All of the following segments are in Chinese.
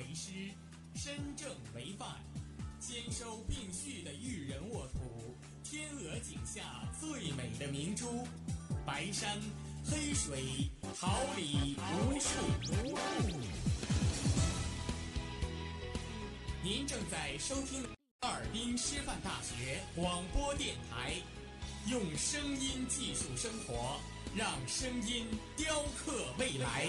为师，身正为范，兼收并蓄的育人沃土，天鹅颈下最美的明珠，白山黑水，桃李无数。您正在收听哈尔滨师范大学广播电台，用声音技术生活，让声音雕刻未来。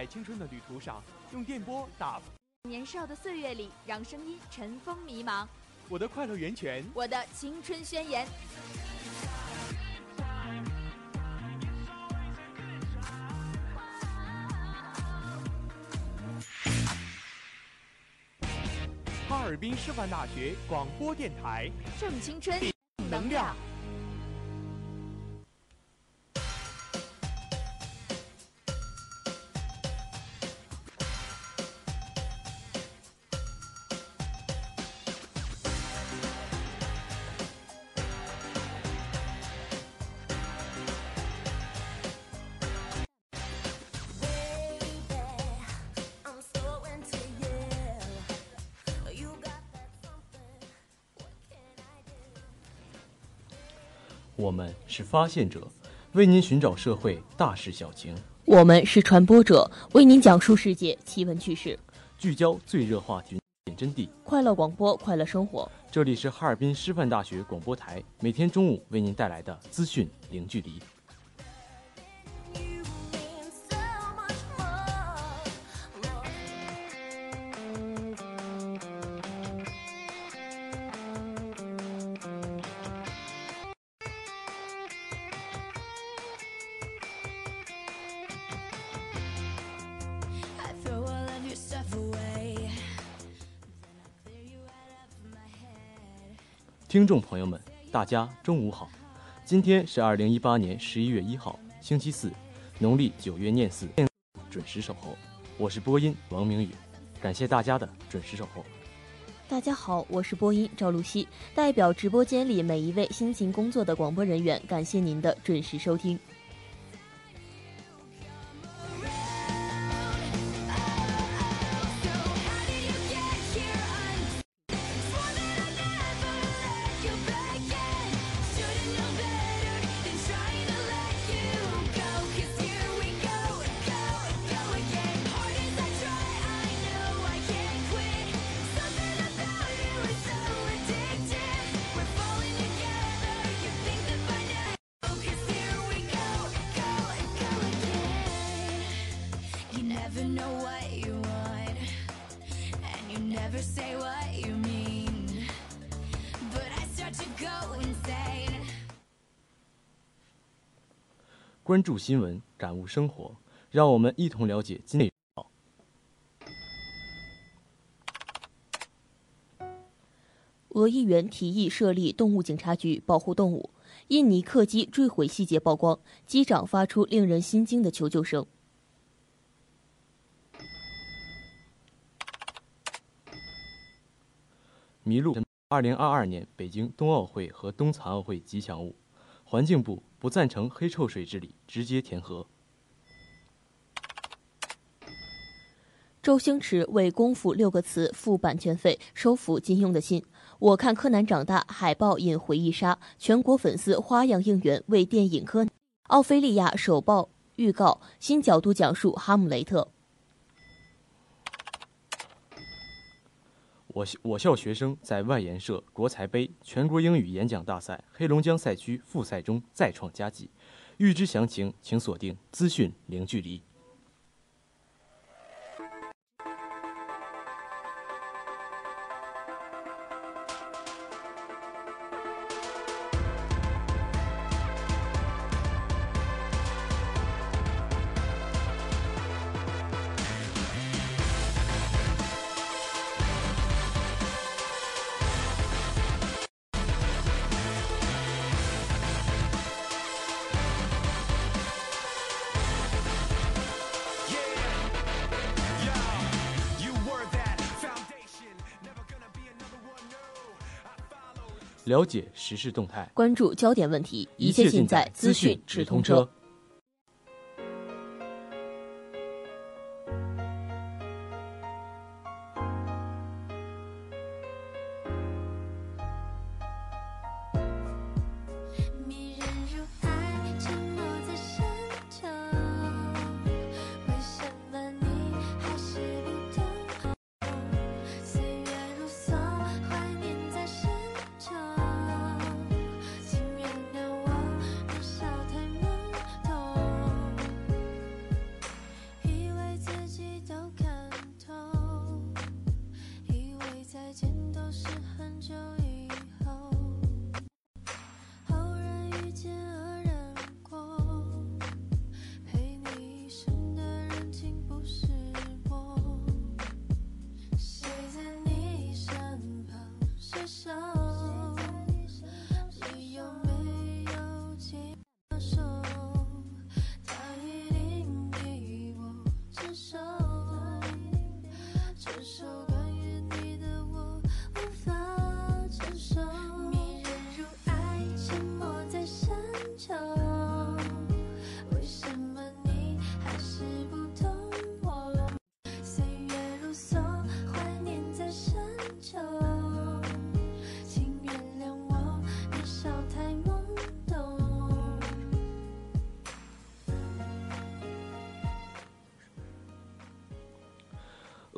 在青春的旅途上，用电波打年少的岁月里，让声音尘封迷茫。我的快乐源泉，我的青春宣言。哈尔滨师范大学广播电台，正青春，正能量。是发现者，为您寻找社会大事小情；我们是传播者，为您讲述世界奇闻趣事，聚焦最热话题，点真谛。快乐广播，快乐生活。这里是哈尔滨师范大学广播台，每天中午为您带来的资讯零距离。众朋友们，大家中午好！今天是二零一八年十一月一号，星期四，农历九月廿四，准时守候。我是播音王明宇，感谢大家的准时守候。大家好，我是播音赵露西，代表直播间里每一位辛勤工作的广播人员，感谢您的准时收听。关注新闻，感悟生活，让我们一同了解今内。俄议员提议设立动物警察局保护动物。印尼客机坠毁细节曝光，机长发出令人心惊的求救声。麋鹿，二零二二年北京冬奥会和冬残奥会吉祥物，环境部不赞成黑臭水治理直接填河。周星驰为《功夫》六个词付版权费，收服金庸的心。我看柯南长大，海报引回忆杀，全国粉丝花样应援为电影柯。奥菲利亚首曝预告，新角度讲述哈姆雷特。我我校学生在外研社国才杯全国英语演讲大赛黑龙江赛区复赛中再创佳绩，预知详情，请锁定资讯零距离。了解时事动态，关注焦点问题，一切尽在资讯直通车。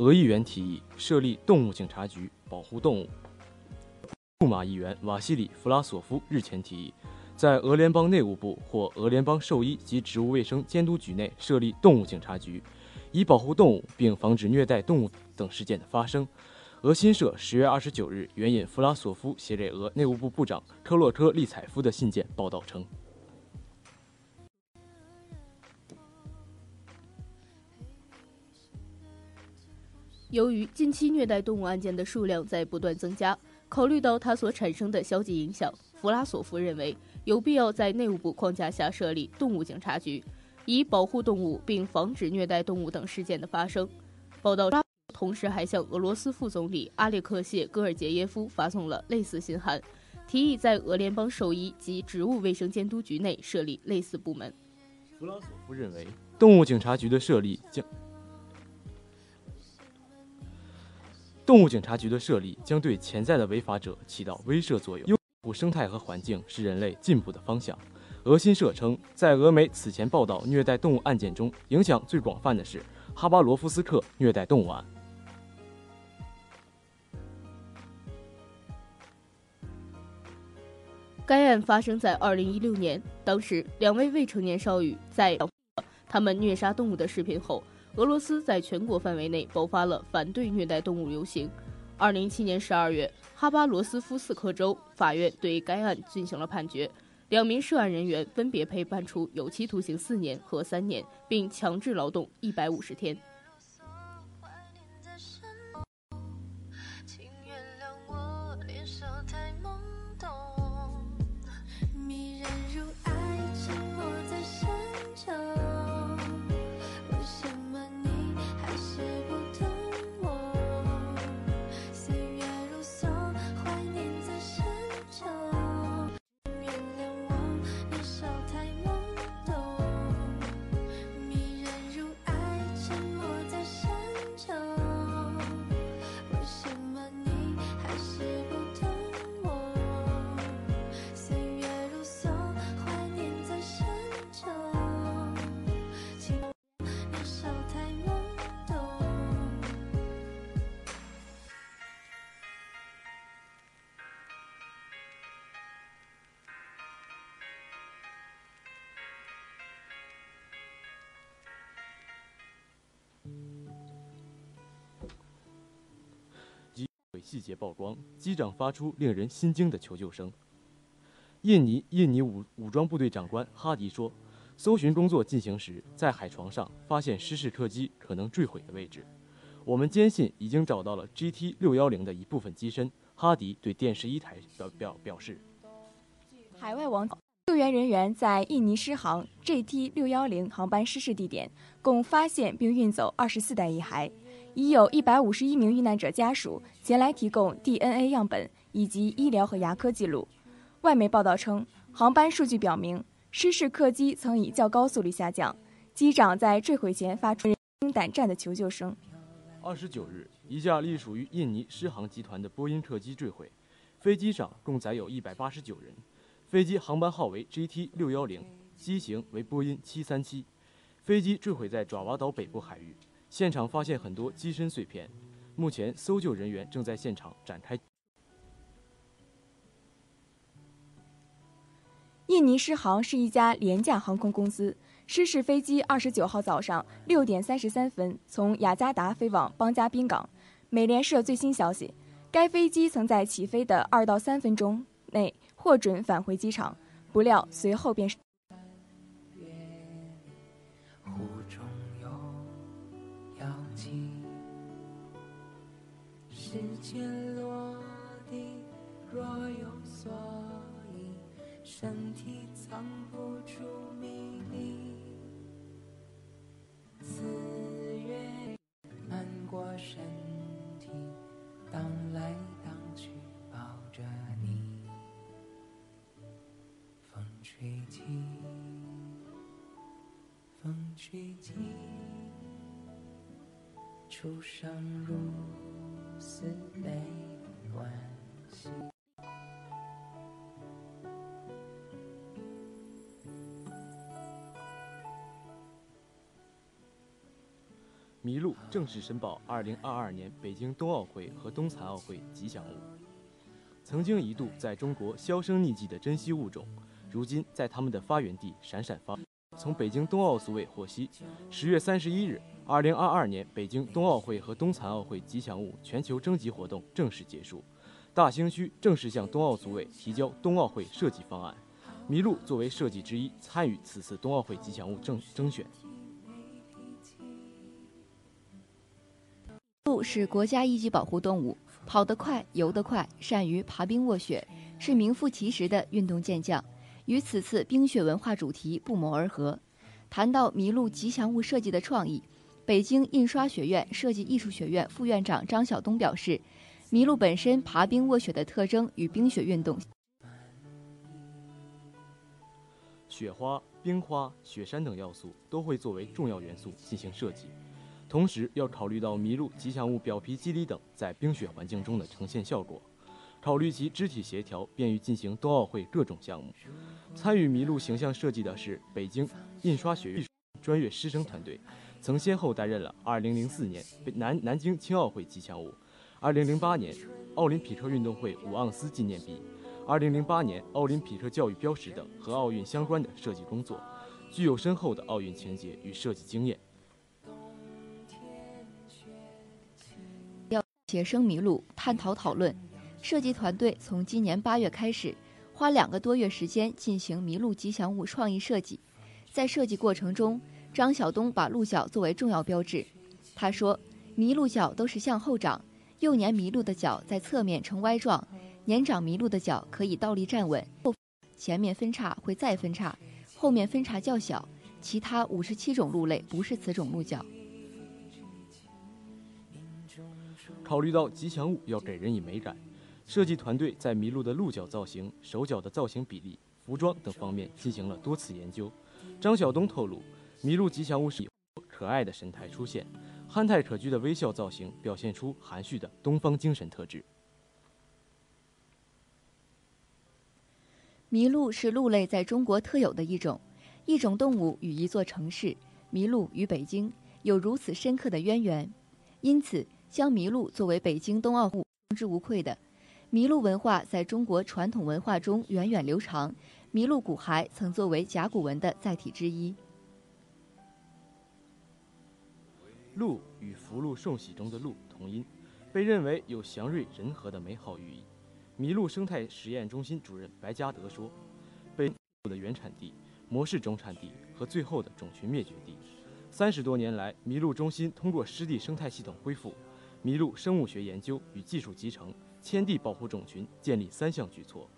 俄议员提议设立动物警察局，保护动物。杜马议员瓦西里·弗拉索夫日前提议，在俄联邦内务部或俄联邦兽医及植物卫生监督局内设立动物警察局，以保护动物并防止虐待动物等事件的发生。俄新社十月二十九日援引弗拉索夫写给俄内务部部长科洛科利采夫的信件报道称。由于近期虐待动物案件的数量在不断增加，考虑到它所产生的消极影响，弗拉索夫认为有必要在内务部框架下设立动物警察局，以保护动物并防止虐待动物等事件的发生。报道同时还向俄罗斯副总理阿列克谢·戈尔杰耶夫发送了类似信函，提议在俄联邦兽医及植物卫生监督局内设立类似部门。弗拉索夫认为，动物警察局的设立将。动物警察局的设立将对潜在的违法者起到威慑作用。保护生态和环境是人类进步的方向。俄新社称，在俄媒此前报道虐待动物案件中，影响最广泛的是哈巴罗夫斯克虐待动物案。该案发生在2016年，当时两位未成年少女在他们虐杀动物的视频后。俄罗斯在全国范围内爆发了反对虐待动物游行。二零一七年十二月，哈巴罗斯夫斯克州法院对该案进行了判决，两名涉案人员分别被判处有期徒刑四年和三年，并强制劳动一百五十天。细节曝光，机长发出令人心惊的求救声。印尼印尼武武装部队长官哈迪说：“搜寻工作进行时，在海床上发现失事客机可能坠毁的位置。我们坚信已经找到了 GT 六幺零的一部分机身。”哈迪对电视一台表表表示：“海外网救援人员在印尼失航 GT 六幺零航班失事地点共发现并运走二十四袋遗骸，已有一百五十一名遇难者家属前来提供 DNA 样本以及医疗和牙科记录。外媒报道称，航班数据表明，失事客机曾以较高速率下降，机长在坠毁前发出人惊胆战的求救声。二十九日。一架隶属于印尼狮航集团的波音客机坠毁，飞机上共载有一百八十九人，飞机航班号为 GT 六幺零，机型为波音七三七，飞机坠毁在爪哇岛北部海域，现场发现很多机身碎片，目前搜救人员正在现场展开。印尼狮航是一家廉价航空公司。失事飞机二十九号早上六点三十三分从雅加达飞往邦加宾港。美联社最新消息，该飞机曾在起飞的二到三分钟内获准返回机场，不料随后便是是。身体藏不住秘密，四月漫过身体，荡来荡去抱着你，风吹起，风吹起，初生如丝没关系。麋鹿正式申报2022年北京冬奥会和冬残奥会吉祥物。曾经一度在中国销声匿迹的珍稀物种，如今在它们的发源地闪闪发。从北京冬奥组委获悉，十月三十一日，2022年北京冬奥会和冬残奥会吉祥物全球征集活动正式结束，大兴区正式向冬奥组委提交冬奥会设计方案，麋鹿作为设计之一，参与此次冬奥会吉祥物征征选。鹿是国家一级保护动物，跑得快，游得快，善于爬冰卧雪，是名副其实的运动健将，与此次冰雪文化主题不谋而合。谈到麋鹿吉祥物设计的创意，北京印刷学院设计艺术学院副院长张晓东表示，麋鹿本身爬冰卧雪的特征与冰雪运动、雪花、冰花、雪山等要素都会作为重要元素进行设计。同时要考虑到麋鹿吉祥物表皮肌理等在冰雪环境中的呈现效果，考虑其肢体协调，便于进行冬奥会各种项目。参与麋鹿形象设计的是北京印刷学院专业师生团队，曾先后担任了2004年南南京青奥会吉祥物、2008年奥林匹克运动会五盎司纪念币、2008年奥林匹克教育标识等和奥运相关的设计工作，具有深厚的奥运情节与设计经验。写生麋鹿，探讨讨论。设计团队从今年八月开始，花两个多月时间进行麋鹿吉祥物创意设计。在设计过程中，张晓东把鹿角作为重要标志。他说：“麋鹿角都是向后长，幼年麋鹿的角在侧面呈 Y 状，年长麋鹿的角可以倒立站稳。前面分叉会再分叉，后面分叉较小。其他五十七种鹿类不是此种鹿角。”考虑到吉祥物要给人以美感，设计团队在麋鹿的鹿角造型、手脚的造型比例、服装等方面进行了多次研究。张晓东透露，麋鹿吉祥物是以可爱的神态出现，憨态可掬的微笑造型表现出含蓄的东方精神特质。麋鹿是鹿类在中国特有的一种，一种动物与一座城市——麋鹿与北京有如此深刻的渊源，因此。将麋鹿作为北京冬奥会当之无愧的。麋鹿文化在中国传统文化中源远流长，麋鹿骨骸曾作为甲骨文的载体之一。鹿与福禄寿喜中的鹿同音，被认为有祥瑞人和的美好寓意。麋鹿生态实验中心主任白嘉德说：“被的原产地、模式中产地和最后的种群灭绝地。三十多年来，麋鹿中心通过湿地生态系统恢复、麋鹿生物学研究与技术集成、迁地保护种群，建立三项举措，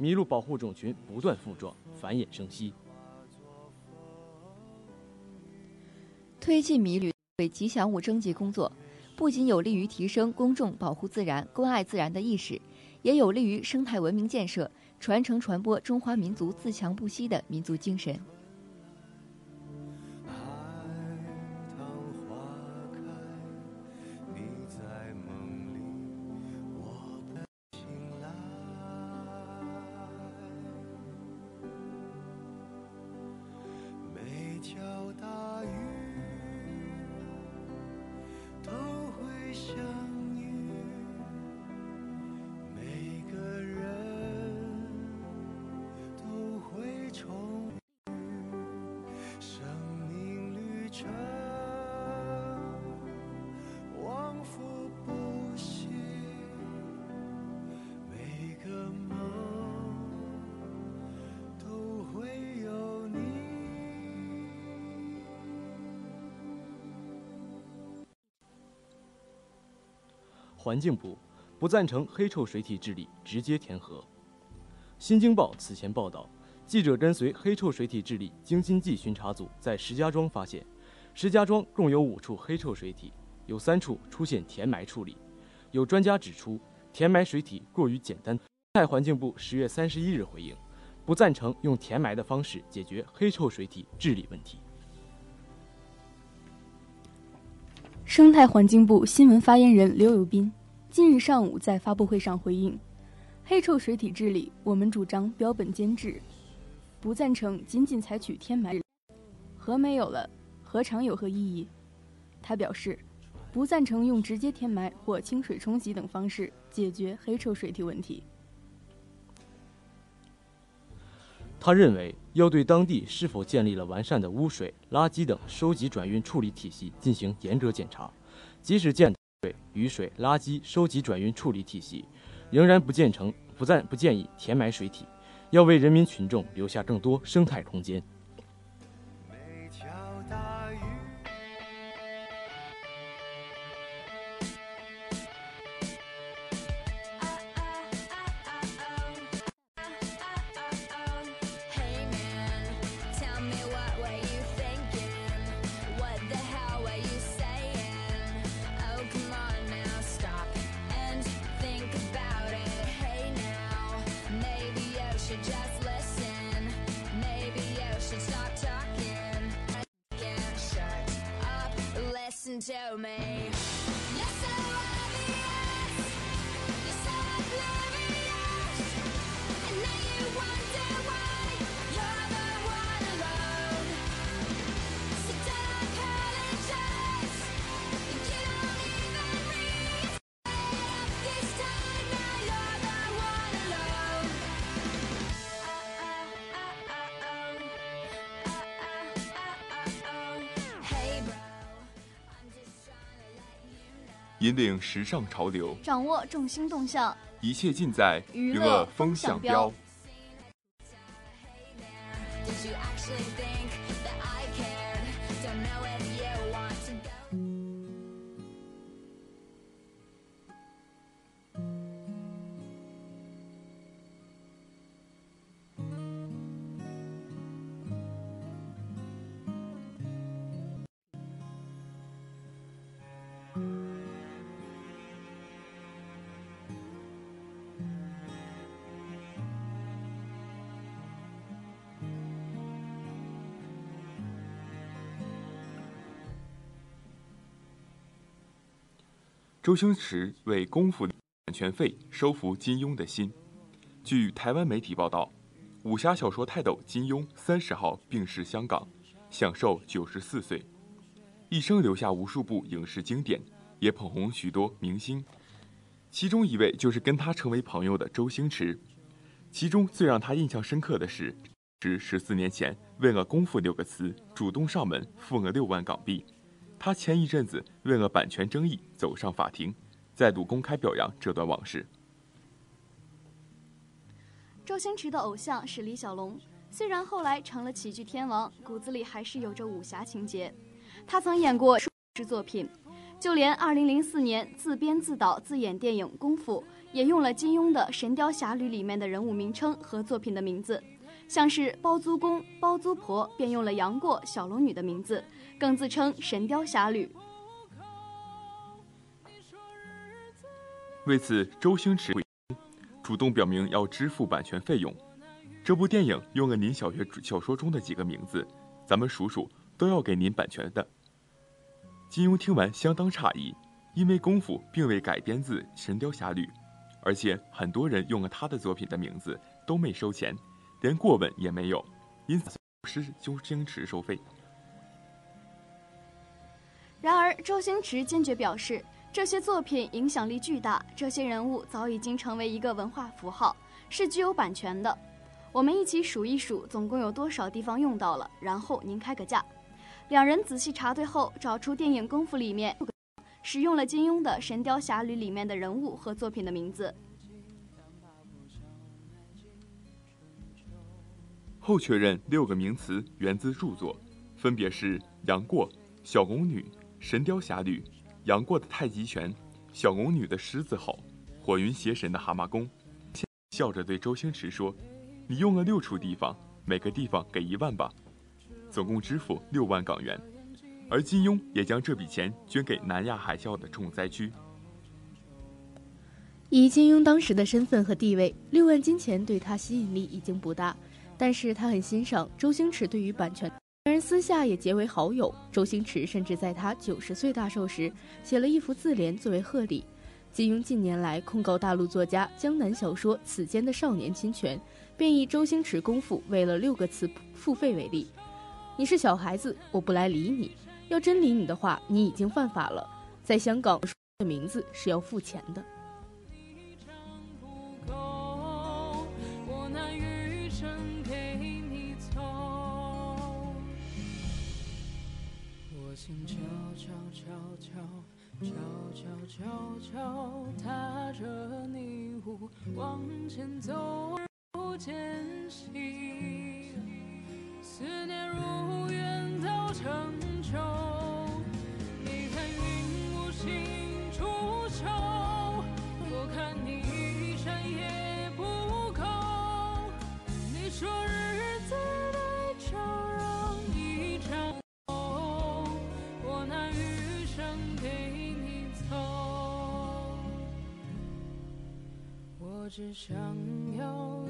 麋鹿保护种群不断复壮，繁衍生息。推进麋鹿为吉祥物征集工作，不仅有利于提升公众保护自然、关爱自然的意识。”也有利于生态文明建设，传承传播中华民族自强不息的民族精神。环境部不赞成黑臭水体治理直接填河。新京报此前报道，记者跟随黑臭水体治理京津冀巡查组在石家庄发现，石家庄共有五处黑臭水体，有三处出现填埋处理。有专家指出，填埋水体过于简单。生态环境部十月三十一日回应，不赞成用填埋的方式解决黑臭水体治理问题。生态环境部新闻发言人刘友斌近日上午在发布会上回应：“黑臭水体治理，我们主张标本兼治，不赞成仅仅采取填埋。河没有了，何尝有何意义？”他表示，不赞成用直接填埋或清水冲洗等方式解决黑臭水体问题。他认为，要对当地是否建立了完善的污水、垃圾等收集转运处理体系进行严格检查。即使建水、雨水、垃圾收集转运处理体系，仍然不建成不赞不建议填埋水体，要为人民群众留下更多生态空间。引领时尚潮流，掌握众星动向，一切尽在娱乐风向标。周星驰为功夫版权费收服金庸的心。据台湾媒体报道，武侠小说泰斗金庸三十号病逝香港，享寿九十四岁，一生留下无数部影视经典，也捧红许多明星。其中一位就是跟他成为朋友的周星驰。其中最让他印象深刻的是，是十四年前为了“功夫”六个词主动上门付了六万港币。他前一阵子为了版权争议走上法庭，再度公开表扬这段往事。周星驰的偶像是李小龙，虽然后来成了喜剧天王，骨子里还是有着武侠情节。他曾演过数支作品，就连2004年自编自导自演电影《功夫》，也用了金庸的《神雕侠侣》里面的人物名称和作品的名字，像是包租公、包租婆便用了杨过、小龙女的名字，更自称《神雕侠侣》。为此，周星驰主动表明要支付版权费用。这部电影用了您小学小说中的几个名字，咱们数数，都要给您版权的。金庸听完相当诧异，因为《功夫》并未改编自《神雕侠侣》，而且很多人用了他的作品的名字都没收钱，连过问也没有，因此是周星驰收费。然而，周星驰坚决表示。这些作品影响力巨大，这些人物早已经成为一个文化符号，是具有版权的。我们一起数一数，总共有多少地方用到了，然后您开个价。两人仔细查对后，找出电影《功夫》里面使用了金庸的《神雕侠侣》里面的人物和作品的名字。后确认六个名词源自著作，分别是杨过、小龙女、神雕侠侣。杨过的太极拳，小龙女的狮子吼，火云邪神的蛤蟆功，笑着对周星驰说：“你用了六处地方，每个地方给一万吧，总共支付六万港元。”而金庸也将这笔钱捐给南亚海啸的重灾区。以金庸当时的身份和地位，六万金钱对他吸引力已经不大，但是他很欣赏周星驰对于版权。私下也结为好友，周星驰甚至在他九十岁大寿时写了一幅自联作为贺礼。金庸近年来控告大陆作家江南小说《此间的少年》侵权，便以周星驰功夫为了六个词付费为例：“你是小孩子，我不来理你；要真理你的话，你已经犯法了。在香港，的名字是要付钱的给你走。”心悄悄悄悄悄悄悄悄踏着泥雾往前走，不间隙，思念如远到成秋。你看云无心出岫，我看你一山也不够。你说日只想要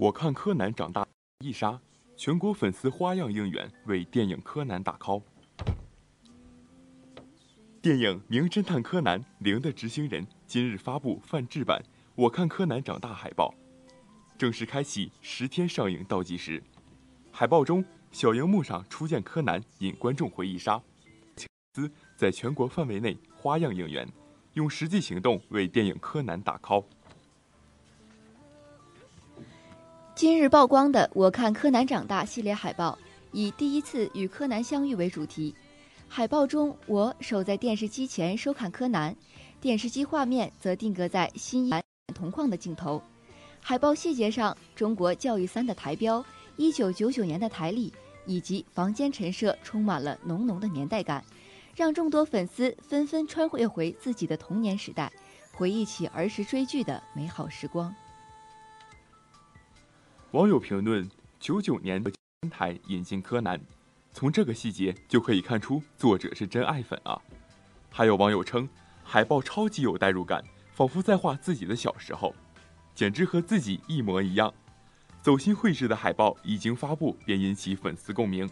我看柯南长大，一杀，全国粉丝花样应援为电影柯南打 call。电影《名侦探柯南：零的执行人》今日发布泛制版《我看柯南长大》海报，正式开启十天上映倒计时。海报中，小荧幕上初见柯南引观众回忆杀，丝在全国范围内花样应援，用实际行动为电影柯南打 call。今日曝光的《我看柯南长大》系列海报，以第一次与柯南相遇为主题。海报中，我守在电视机前收看柯南，电视机画面则定格在新一同框的镜头。海报细节上，中国教育三的台标、一九九九年的台历以及房间陈设充满了浓浓的年代感，让众多粉丝纷纷穿越回自己的童年时代，回忆起儿时追剧的美好时光。网友评论：九九年的台引进柯南，从这个细节就可以看出作者是真爱粉啊。还有网友称，海报超级有代入感，仿佛在画自己的小时候，简直和自己一模一样。走心绘制的海报一经发布便引起粉丝共鸣，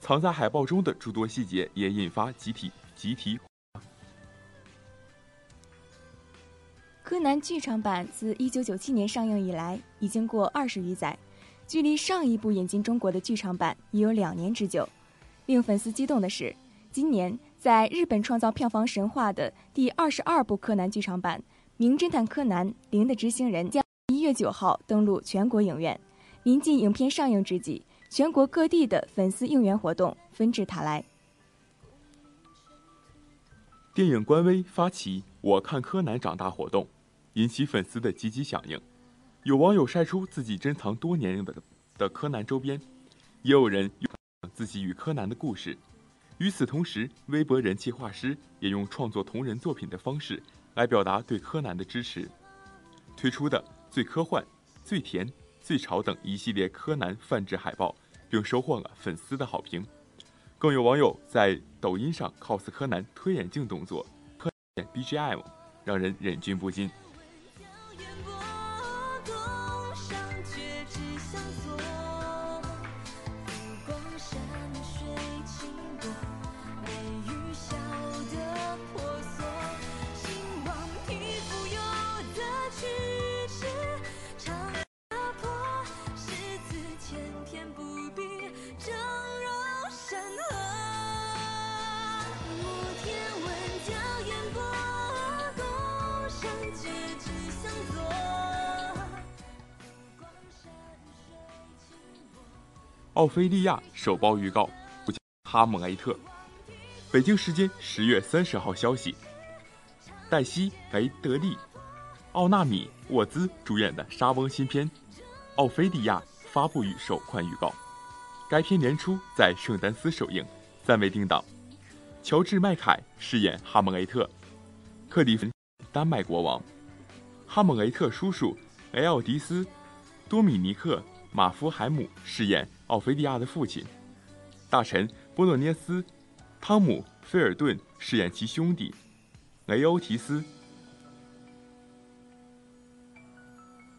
藏在海报中的诸多细节也引发集体集体。柯南剧场版自1997年上映以来，已经过二十余载，距离上一部引进中国的剧场版已有两年之久。令粉丝激动的是，今年。在日本创造票房神话的第二十二部柯南剧场版《名侦探柯南：零的执行人》将月九号登陆全国影院。临近影片上映之际，全国各地的粉丝应援活动纷至沓来。电影官微发起“我看柯南长大”活动，引起粉丝的积极响应。有网友晒出自己珍藏多年的的柯南周边，也有人用自己与柯南的故事。与此同时，微博人气画师也用创作同人作品的方式来表达对柯南的支持，推出的最科幻、最甜、最潮等一系列柯南泛制海报，并收获了粉丝的好评。更有网友在抖音上 cos 柯南推眼镜动作，柯 BGM 让人忍俊不禁。奥菲利亚首曝预告，哈姆雷特。北京时间十月三十号消息，黛西·雷德利、奥纳米·沃兹主演的莎翁新片《奥菲利亚》发布于首款预告。该片年初在圣丹斯首映，暂未定档。乔治·麦凯饰演哈姆雷特，克里夫丹麦国王，哈姆雷特叔叔雷奥迪斯·多米尼克·马夫海姆饰演。奥菲利亚的父亲，大臣波洛涅斯·汤姆·菲尔顿饰演其兄弟雷欧提斯。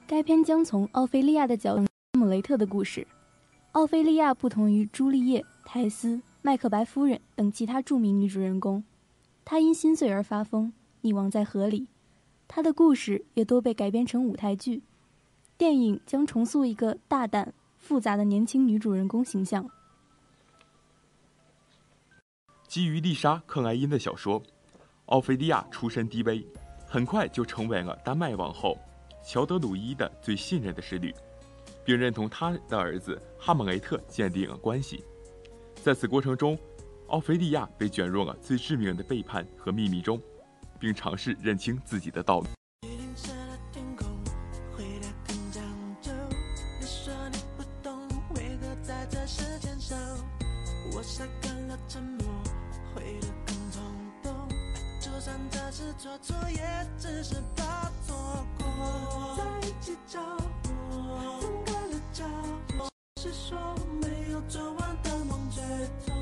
该片将从奥菲利亚的角度姆雷特的故事。奥菲利亚不同于朱丽叶、泰斯、麦克白夫人等其他著名女主人公，她因心碎而发疯，溺亡在河里。她的故事也都被改编成舞台剧。电影将重塑一个大胆。复杂的年轻女主人公形象。基于丽莎·克莱因的小说，奥菲利亚出身低微，很快就成为了丹麦王后乔德鲁伊的最信任的侍女，并认同他的儿子哈姆雷特建立了关系。在此过程中，奥菲利亚被卷入了最致命的背叛和秘密中，并尝试认清自己的道路。做错也只是怕错过。在一起叫分开了叫不是说没有做完的梦最痛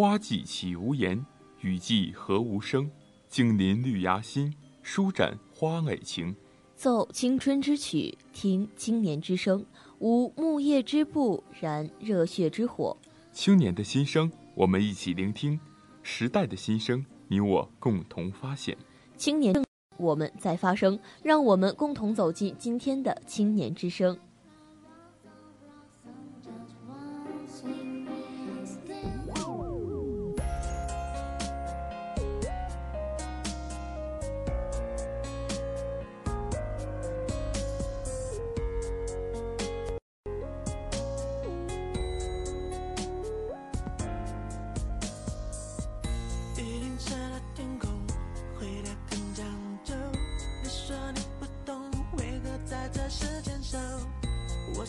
花季岂无言，雨季何无声？静临绿芽心，舒展花蕾情。奏青春之曲，听青年之声。无木叶之步，燃热血之火。青年的心声，我们一起聆听。时代的心声，你我共同发现。青年，我们在发声，让我们共同走进今天的青年之声。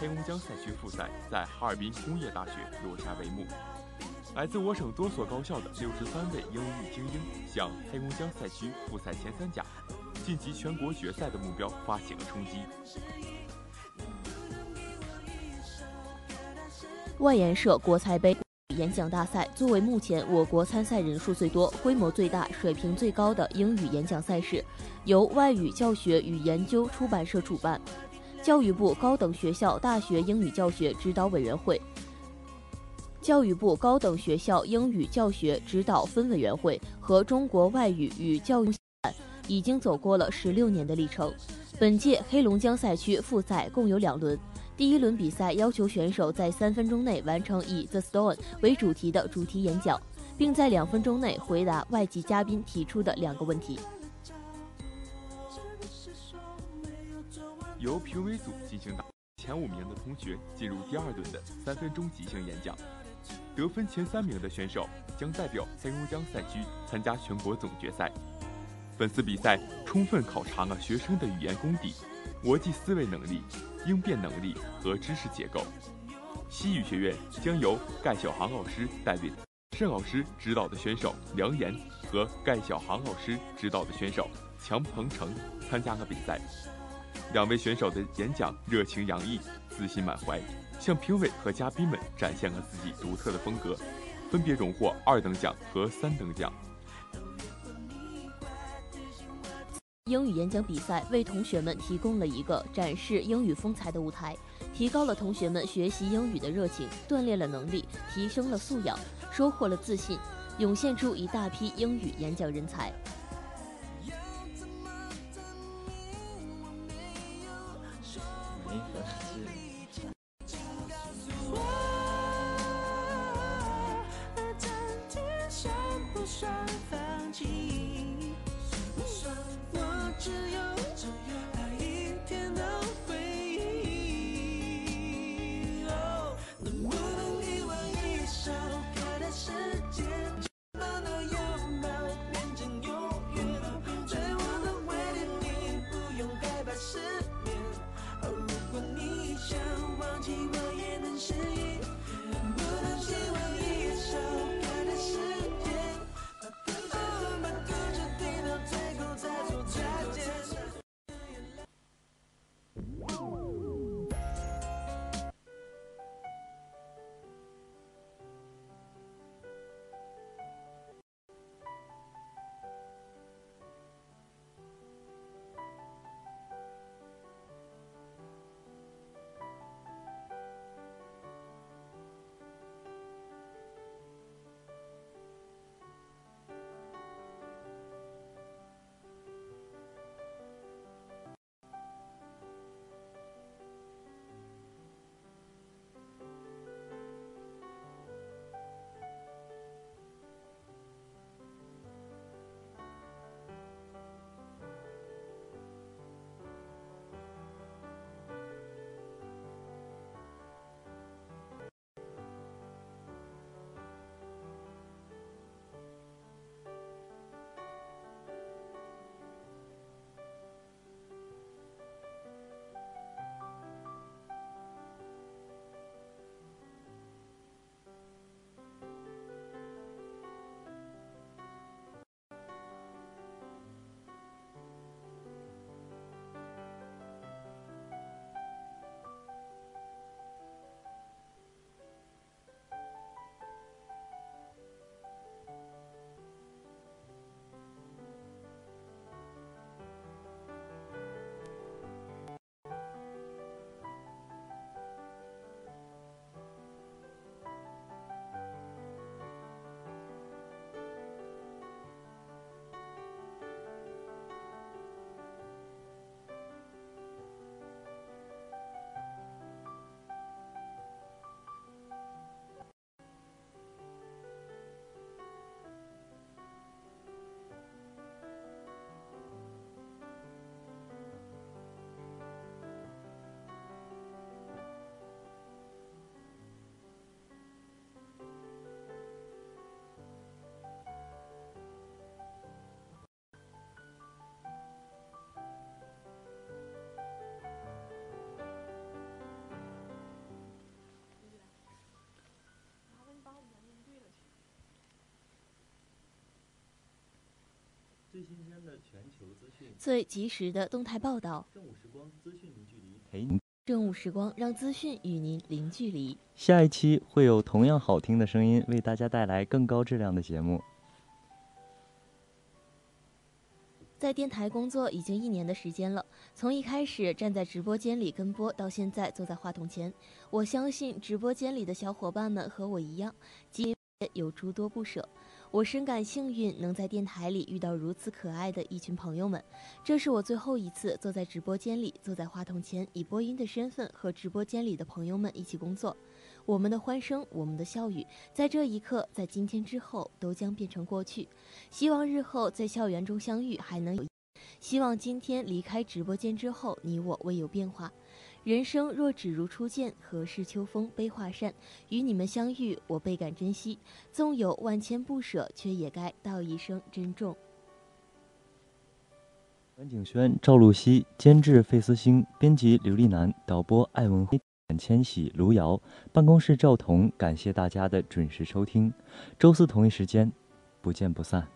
黑龙江赛区复赛在哈尔滨工业大学落下帷幕。来自我省多所高校的六十三位英语精英，向黑龙江赛区复赛前三甲、晋级全国决赛的目标发起了冲击。外研社国才杯演讲大赛作为目前我国参赛人数最多、规模最大、水平最高的英语演讲赛事，由外语教学与研究出版社主办，教育部高等学校大学英语教学指导委员会。教育部高等学校英语教学指导分委员会和中国外语与教育已经走过了十六年的历程。本届黑龙江赛区复赛共有两轮，第一轮比赛要求选手在三分钟内完成以 The Stone 为主题的主题演讲，并在两分钟内回答外籍嘉宾提出的两个问题。由评委组进行打前五名的同学进入第二轮的三分钟即兴演讲。得分前三名的选手将代表黑龙江赛区参加全国总决赛。本次比赛充分考察了学生的语言功底、逻辑思维能力、应变能力和知识结构。西语学院将由盖小航老师带领盛老师指导的选手梁岩和盖小航老师指导的选手强鹏程参加了比赛。两位选手的演讲热情洋溢，自信满怀。向评委和嘉宾们展现了自己独特的风格，分别荣获二等奖和三等奖。英语演讲比赛为同学们提供了一个展示英语风采的舞台，提高了同学们学习英语的热情，锻炼了能力，提升了素养，收获了自信，涌现出一大批英语演讲人才。最新鲜的全球资讯，最及时的动态报道。正午时光，资讯零距离，陪您。正午时光，让资讯与您零距离。下一期会有同样好听的声音，为大家带来更高质量的节目。在电台工作已经一年的时间了，从一开始站在直播间里跟播，到现在坐在话筒前，我相信直播间里的小伙伴们和我一样，今有诸多不舍。我深感幸运，能在电台里遇到如此可爱的一群朋友们。这是我最后一次坐在直播间里，坐在话筒前，以播音的身份和直播间里的朋友们一起工作。我们的欢声，我们的笑语，在这一刻，在今天之后，都将变成过去。希望日后在校园中相遇还能有。希望今天离开直播间之后，你我未有变化。人生若只如初见，何事秋风悲画扇？与你们相遇，我倍感珍惜。纵有万千不舍，却也该道一声珍重。关景轩、赵露西，监制费思星，编辑刘丽楠，导播艾文辉、千玺、卢瑶，办公室赵彤。感谢大家的准时收听，周四同一时间，不见不散。